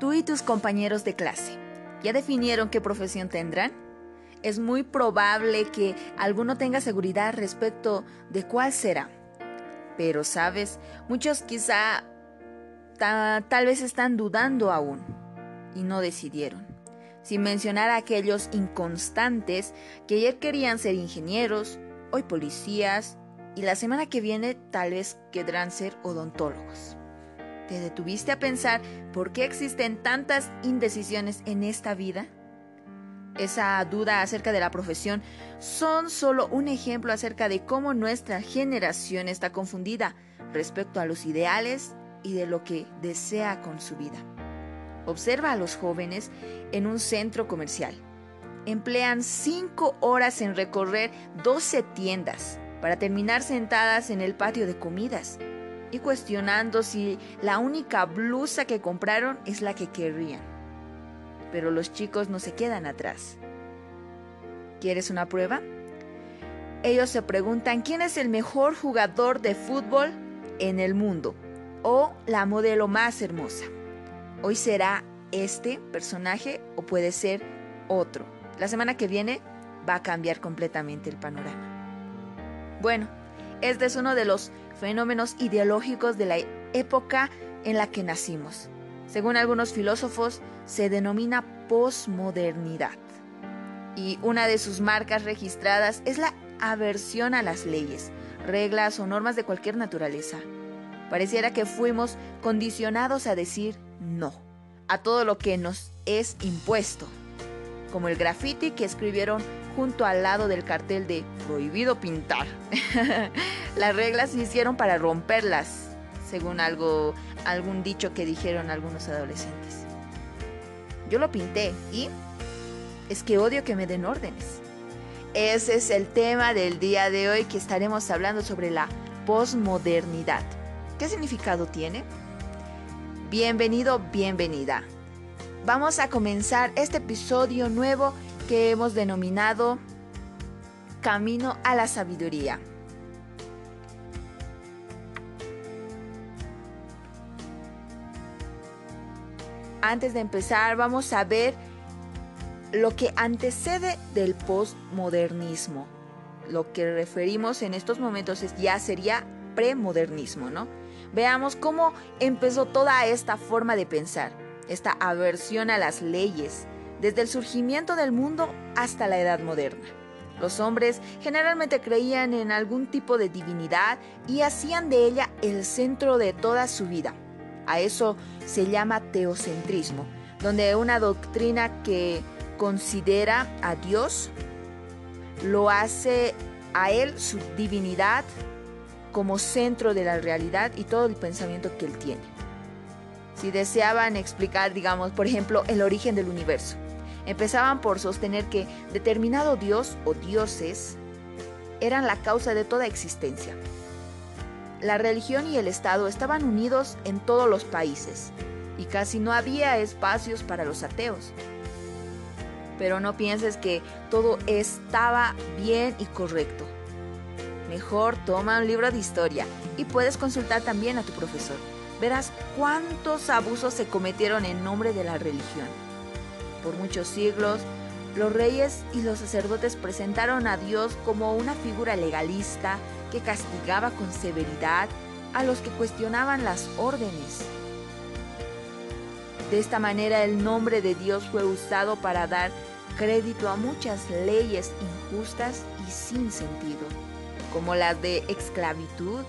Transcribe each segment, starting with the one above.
Tú y tus compañeros de clase, ¿ya definieron qué profesión tendrán? Es muy probable que alguno tenga seguridad respecto de cuál será. Pero, ¿sabes? Muchos quizá tal vez están dudando aún y no decidieron. Sin mencionar a aquellos inconstantes que ayer querían ser ingenieros, hoy policías y la semana que viene tal vez querrán ser odontólogos. ¿Te detuviste a pensar por qué existen tantas indecisiones en esta vida? Esa duda acerca de la profesión son solo un ejemplo acerca de cómo nuestra generación está confundida respecto a los ideales y de lo que desea con su vida. Observa a los jóvenes en un centro comercial. Emplean cinco horas en recorrer 12 tiendas para terminar sentadas en el patio de comidas y cuestionando si la única blusa que compraron es la que querrían. Pero los chicos no se quedan atrás. ¿Quieres una prueba? Ellos se preguntan quién es el mejor jugador de fútbol en el mundo o la modelo más hermosa. Hoy será este personaje o puede ser otro. La semana que viene va a cambiar completamente el panorama. Bueno, este es uno de los fenómenos ideológicos de la época en la que nacimos. Según algunos filósofos, se denomina posmodernidad. Y una de sus marcas registradas es la aversión a las leyes, reglas o normas de cualquier naturaleza. Pareciera que fuimos condicionados a decir no a todo lo que nos es impuesto, como el graffiti que escribieron junto al lado del cartel de prohibido pintar. Las reglas se hicieron para romperlas, según algo, algún dicho que dijeron algunos adolescentes. Yo lo pinté y es que odio que me den órdenes. Ese es el tema del día de hoy que estaremos hablando sobre la posmodernidad. ¿Qué significado tiene? Bienvenido, bienvenida. Vamos a comenzar este episodio nuevo que hemos denominado Camino a la Sabiduría. Antes de empezar, vamos a ver lo que antecede del postmodernismo. Lo que referimos en estos momentos es, ya sería premodernismo, ¿no? Veamos cómo empezó toda esta forma de pensar, esta aversión a las leyes, desde el surgimiento del mundo hasta la edad moderna. Los hombres generalmente creían en algún tipo de divinidad y hacían de ella el centro de toda su vida. A eso se llama teocentrismo, donde una doctrina que considera a Dios lo hace a él su divinidad como centro de la realidad y todo el pensamiento que él tiene. Si deseaban explicar, digamos, por ejemplo, el origen del universo, empezaban por sostener que determinado dios o dioses eran la causa de toda existencia. La religión y el Estado estaban unidos en todos los países y casi no había espacios para los ateos. Pero no pienses que todo estaba bien y correcto. Mejor toma un libro de historia y puedes consultar también a tu profesor. Verás cuántos abusos se cometieron en nombre de la religión. Por muchos siglos, los reyes y los sacerdotes presentaron a Dios como una figura legalista que castigaba con severidad a los que cuestionaban las órdenes. De esta manera el nombre de Dios fue usado para dar crédito a muchas leyes injustas y sin sentido como las de esclavitud,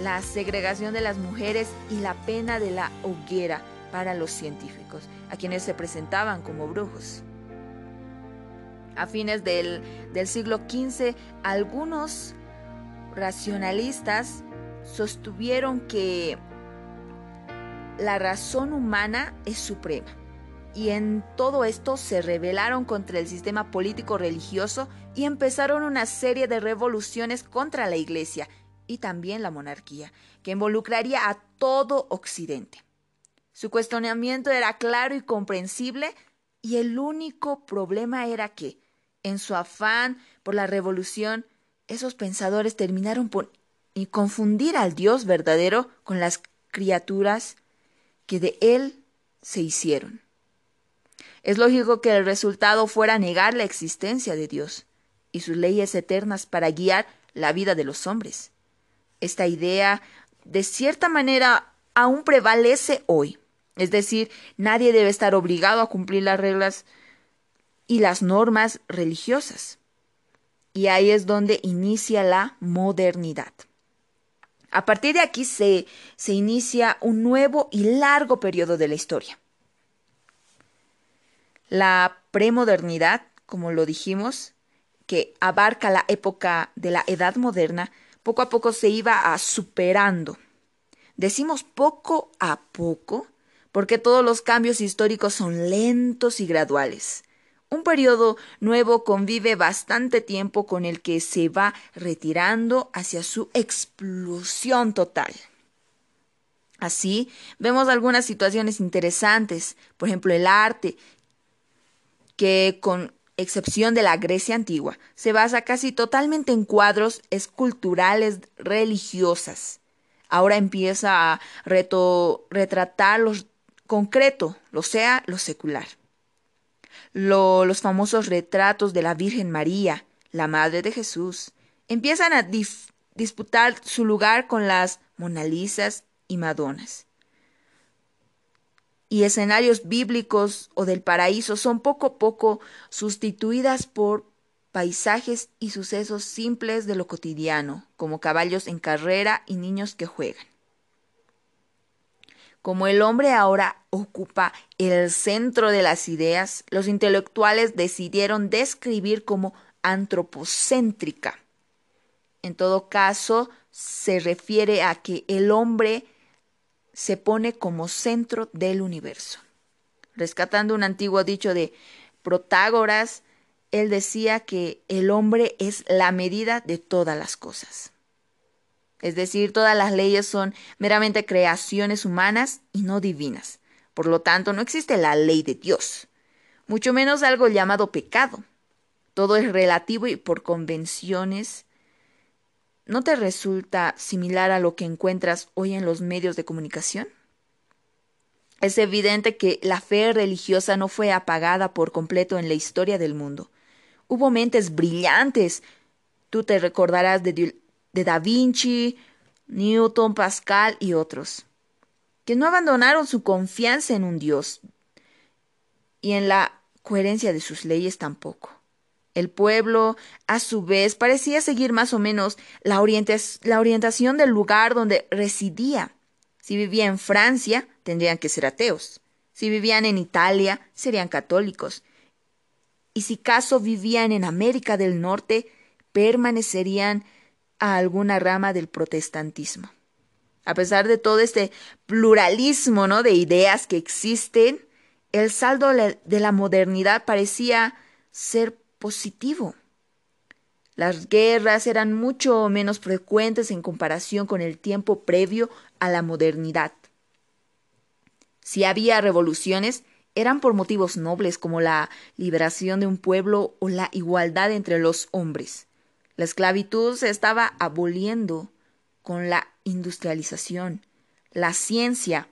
la segregación de las mujeres y la pena de la hoguera para los científicos, a quienes se presentaban como brujos. A fines del, del siglo XV, algunos racionalistas sostuvieron que la razón humana es suprema y en todo esto se rebelaron contra el sistema político religioso y empezaron una serie de revoluciones contra la Iglesia y también la monarquía, que involucraría a todo Occidente. Su cuestionamiento era claro y comprensible y el único problema era que, en su afán por la revolución, esos pensadores terminaron por confundir al Dios verdadero con las criaturas que de él se hicieron. Es lógico que el resultado fuera negar la existencia de Dios y sus leyes eternas para guiar la vida de los hombres. Esta idea, de cierta manera, aún prevalece hoy. Es decir, nadie debe estar obligado a cumplir las reglas y las normas religiosas. Y ahí es donde inicia la modernidad. A partir de aquí se, se inicia un nuevo y largo periodo de la historia. La premodernidad, como lo dijimos, que abarca la época de la Edad Moderna, poco a poco se iba superando. Decimos poco a poco porque todos los cambios históricos son lentos y graduales. Un periodo nuevo convive bastante tiempo con el que se va retirando hacia su explosión total. Así, vemos algunas situaciones interesantes, por ejemplo, el arte, que con excepción de la Grecia antigua, se basa casi totalmente en cuadros esculturales religiosas. Ahora empieza a retratar lo concreto, lo sea lo secular. los famosos retratos de la Virgen María, la Madre de Jesús, empiezan a disputar su lugar con las Monalisas y Madonas y escenarios bíblicos o del paraíso son poco a poco sustituidas por paisajes y sucesos simples de lo cotidiano, como caballos en carrera y niños que juegan. Como el hombre ahora ocupa el centro de las ideas, los intelectuales decidieron describir como antropocéntrica. En todo caso, se refiere a que el hombre se pone como centro del universo. Rescatando un antiguo dicho de Protágoras, él decía que el hombre es la medida de todas las cosas. Es decir, todas las leyes son meramente creaciones humanas y no divinas. Por lo tanto, no existe la ley de Dios, mucho menos algo llamado pecado. Todo es relativo y por convenciones ¿No te resulta similar a lo que encuentras hoy en los medios de comunicación? Es evidente que la fe religiosa no fue apagada por completo en la historia del mundo. Hubo mentes brillantes. Tú te recordarás de, de Da Vinci, Newton, Pascal y otros, que no abandonaron su confianza en un Dios y en la coherencia de sus leyes tampoco. El pueblo, a su vez, parecía seguir más o menos la, orientación del lugar donde residía. Si vivía en Francia, tendrían que ser ateos. Si vivían en Italia, serían católicos. Y si caso vivían en América del Norte, permanecerían a alguna rama del protestantismo. A pesar de todo este pluralismo ¿no? de ideas que existen, el saldo de la modernidad parecía ser positivo. Las guerras eran mucho menos frecuentes en comparación con el tiempo previo a la modernidad. Si había revoluciones, eran por motivos nobles como la liberación de un pueblo o la igualdad entre los hombres. La esclavitud se estaba aboliendo con la industrialización. La ciencia,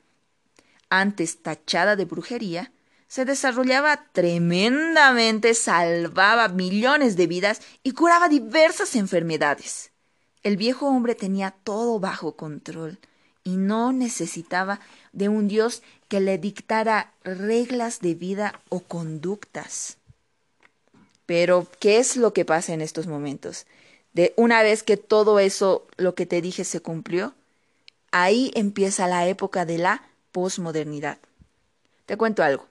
antes tachada de brujería, se desarrollaba tremendamente, salvaba millones de vidas y curaba diversas enfermedades. El viejo hombre tenía todo bajo control y no necesitaba de un Dios que le dictara reglas de vida o conductas. Pero, ¿qué es lo que pasa en estos momentos? De una vez que todo eso, lo que te dije, se cumplió, ahí empieza la época de la posmodernidad. Te cuento algo.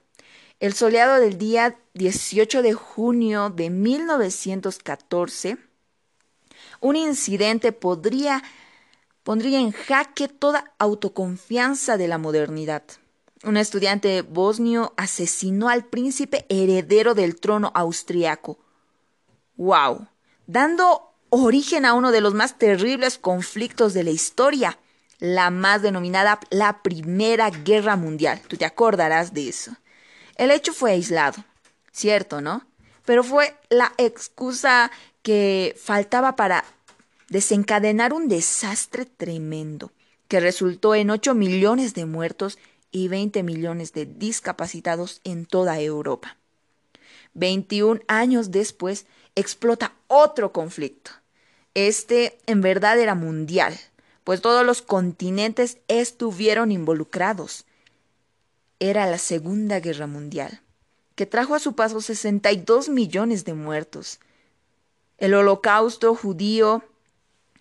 El soleado del día 18 de junio de 1914, un incidente podría pondría en jaque toda autoconfianza de la modernidad. Un estudiante bosnio asesinó al príncipe heredero del trono austriaco. ¡Wow! Dando origen a uno de los más terribles conflictos de la historia, la más denominada la Primera Guerra Mundial. Tú te acordarás de eso. El hecho fue aislado, cierto, ¿no? Pero fue la excusa que faltaba para desencadenar un desastre tremendo que resultó en ocho millones de muertos y 20 millones de discapacitados en toda Europa. 21 años después explota otro conflicto. Este en verdad era mundial, pues todos los continentes estuvieron involucrados. Era la Segunda Guerra Mundial, que trajo a su paso 62 millones de muertos. El holocausto judío,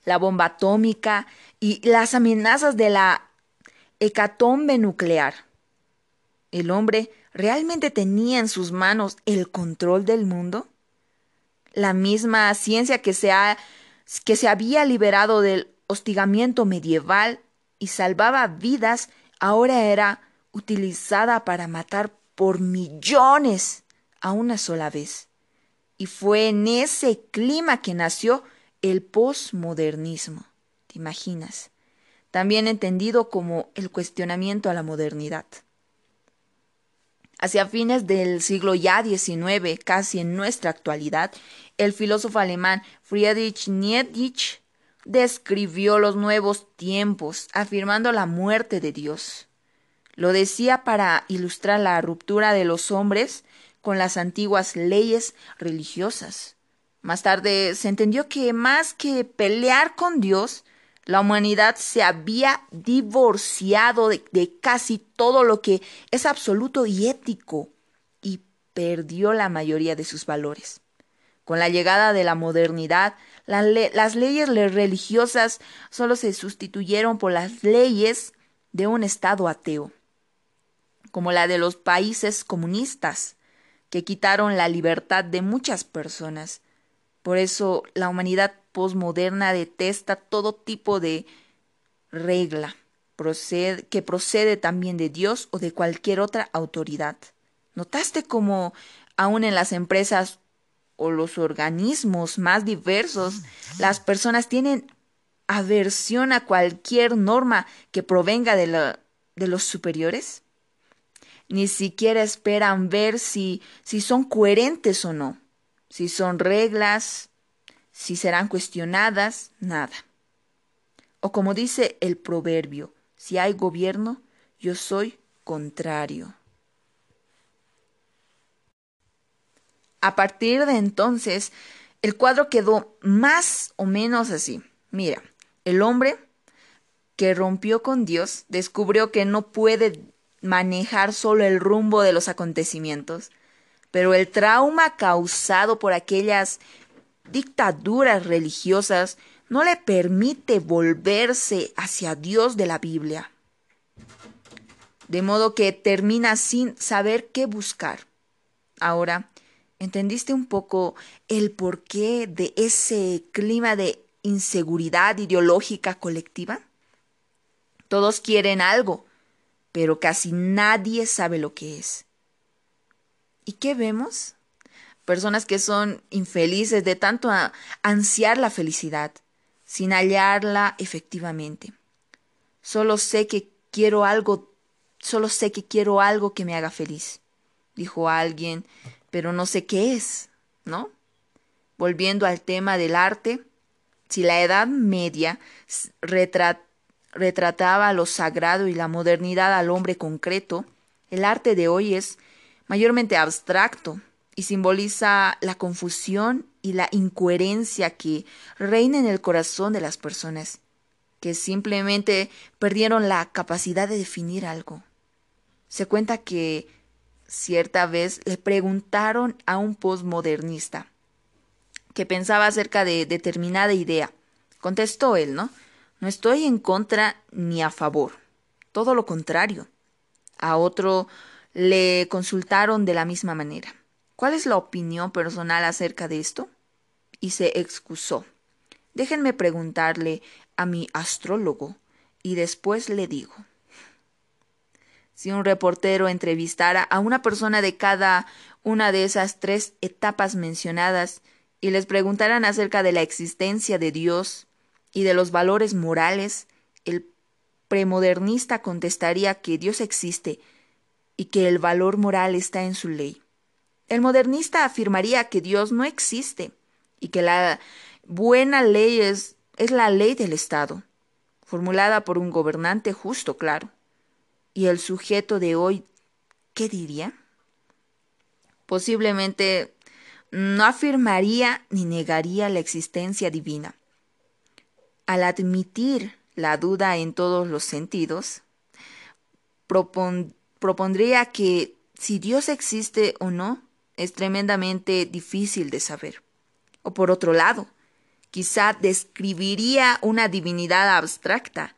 la bomba atómica y las amenazas de la hecatombe nuclear. El hombre realmente tenía en sus manos el control del mundo? La misma ciencia que se, que se había liberado del hostigamiento medieval y salvaba vidas, ahora era utilizada para matar por millones a una sola vez. Y fue en ese clima que nació el posmodernismo. ¿Te imaginas? También entendido como el cuestionamiento a la modernidad. Hacia fines del siglo ya XIX, casi en nuestra actualidad, el filósofo alemán Friedrich Nietzsche describió los nuevos tiempos, afirmando la muerte de Dios. Lo decía para ilustrar la ruptura de los hombres con las antiguas leyes religiosas. Más tarde se entendió que más que pelear con Dios, la humanidad se había divorciado de, casi todo lo que es absoluto y ético y perdió la mayoría de sus valores. Con la llegada de la modernidad, las leyes religiosas solo se sustituyeron por las leyes de un Estado ateo, como la de los países comunistas, que quitaron la libertad de muchas personas. Por eso la humanidad posmoderna detesta todo tipo de regla que procede también de Dios o de cualquier otra autoridad. ¿Notaste cómo aún en las empresas o los organismos más diversos, las personas tienen aversión a cualquier norma que provenga de, de los superiores? Ni siquiera esperan ver si, si son coherentes o no, si son reglas, si serán cuestionadas, nada. O como dice el proverbio, si hay gobierno, yo soy contrario. A partir de entonces, el cuadro quedó más o menos así. Mira, el hombre que rompió con Dios descubrió que no puede manejar solo el rumbo de los acontecimientos, pero el trauma causado por aquellas dictaduras religiosas no le permite volverse hacia Dios de la Biblia. De modo que termina sin saber qué buscar. Ahora, ¿entendiste un poco el porqué de ese clima de inseguridad ideológica colectiva? Todos quieren algo, pero casi nadie sabe lo que es. ¿Y qué vemos? Personas que son infelices de tanto ansiar la felicidad, sin hallarla efectivamente. Solo sé que quiero algo, solo sé que quiero algo que me haga feliz, dijo alguien, pero no sé qué es, ¿no? Volviendo al tema del arte, si la Edad Media retrataba lo sagrado y la modernidad al hombre concreto, el arte de hoy es mayormente abstracto, y simboliza la confusión y la incoherencia que reina en el corazón de las personas, que simplemente perdieron la capacidad de definir algo. Se cuenta que cierta vez le preguntaron a un postmodernista que pensaba acerca de determinada idea. Contestó él, ¿no? No estoy en contra ni a favor, todo lo contrario. A otro le consultaron de la misma manera. ¿Cuál es la opinión personal acerca de esto? Y se excusó. Déjenme preguntarle a mi astrólogo y después le digo. Si un reportero entrevistara a una persona de cada una de esas tres etapas mencionadas y les preguntaran acerca de la existencia de Dios y de los valores morales, el premodernista contestaría que Dios existe y que el valor moral está en su ley. El modernista afirmaría que Dios no existe y que la buena ley es, es la ley del Estado, formulada por un gobernante justo, claro. ¿Y el sujeto de hoy qué diría? Posiblemente no afirmaría ni negaría la existencia divina. Al admitir la duda en todos los sentidos, propondría que si Dios existe o no es tremendamente difícil de saber. O por otro lado, quizá describiría una divinidad abstracta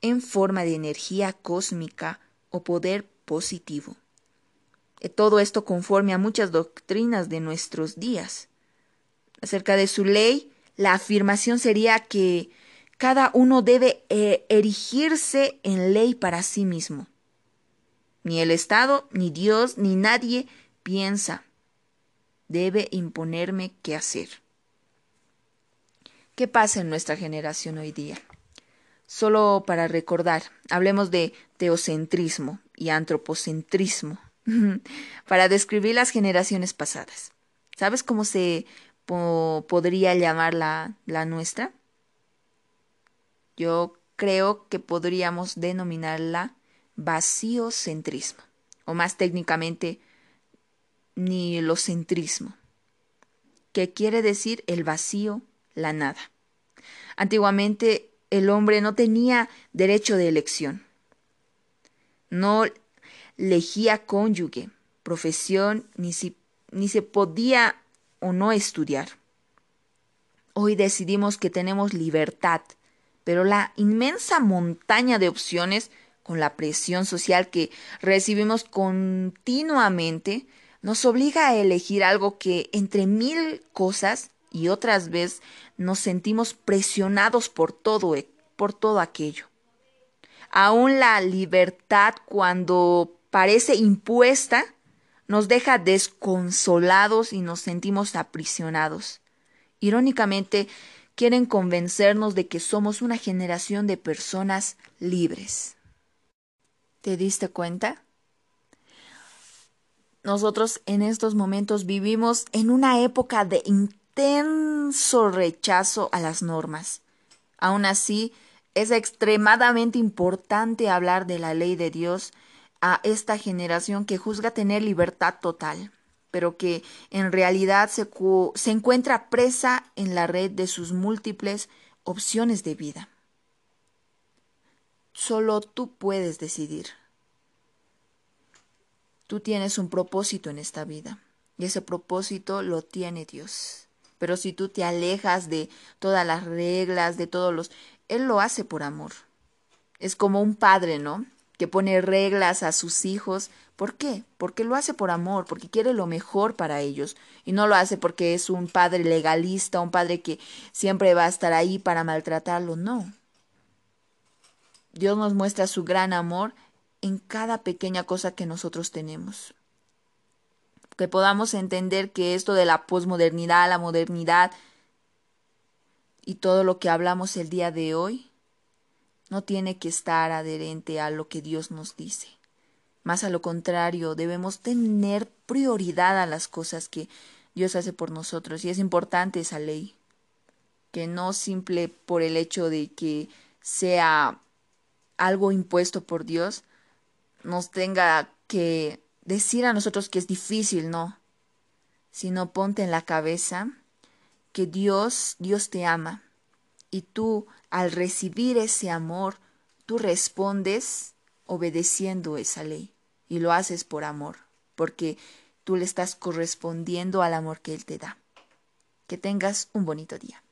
en forma de energía cósmica o poder positivo. Todo esto conforme a muchas doctrinas de nuestros días. Acerca de su ley, la afirmación sería que cada uno debe eh, erigirse en ley para sí mismo. Ni el Estado, ni Dios, ni nadie piensa. Debe imponerme qué hacer. ¿Qué pasa en nuestra generación hoy día? Solo para recordar, hablemos de teocentrismo y antropocentrismo para describir las generaciones pasadas. ¿Sabes cómo se podría llamar la, la nuestra? Yo creo que podríamos denominarla vaciocentrismo, o más técnicamente, nihilocentrismo, que quiere decir el vacío, la nada. Antiguamente el hombre no tenía derecho de elección. No legía cónyuge, profesión, ni, si, ni se podía o no estudiar. Hoy decidimos que tenemos libertad, pero la inmensa montaña de opciones con la presión social que recibimos continuamente nos obliga a elegir algo que entre mil cosas y otras veces nos sentimos presionados por todo, por todo aquello. Aún la libertad cuando parece impuesta, nos deja desconsolados y nos sentimos aprisionados. Irónicamente, quieren convencernos de que somos una generación de personas libres. ¿Te diste cuenta? Nosotros en estos momentos vivimos en una época de intenso rechazo a las normas. Aún así, es extremadamente importante hablar de la ley de Dios a esta generación que juzga tener libertad total, pero que en realidad se, se encuentra presa en la red de sus múltiples opciones de vida. Solo tú puedes decidir. Tú tienes un propósito en esta vida y ese propósito lo tiene Dios. Pero si tú te alejas de todas las reglas, de todos los... Él lo hace por amor. Es como un padre, ¿no? que pone reglas a sus hijos. ¿Por qué? Porque lo hace por amor, porque quiere lo mejor para ellos. Y no lo hace porque es un padre legalista, un padre que siempre va a estar ahí para maltratarlo. No. Dios nos muestra su gran amor en cada pequeña cosa que nosotros tenemos. Que podamos entender que esto de la posmodernidad, la modernidad y todo lo que hablamos el día de hoy no tiene que estar adherente a lo que Dios nos dice. Más a lo contrario, debemos tener prioridad a las cosas que Dios hace por nosotros. Y es importante esa ley. Que no simple por el hecho de que sea algo impuesto por Dios, nos tenga que decir a nosotros que es difícil, no. Sino ponte en la cabeza que Dios, Dios te ama y tú, al recibir ese amor, tú respondes obedeciendo esa ley. Y lo haces por amor, porque tú le estás correspondiendo al amor que Él te da. Que tengas un bonito día.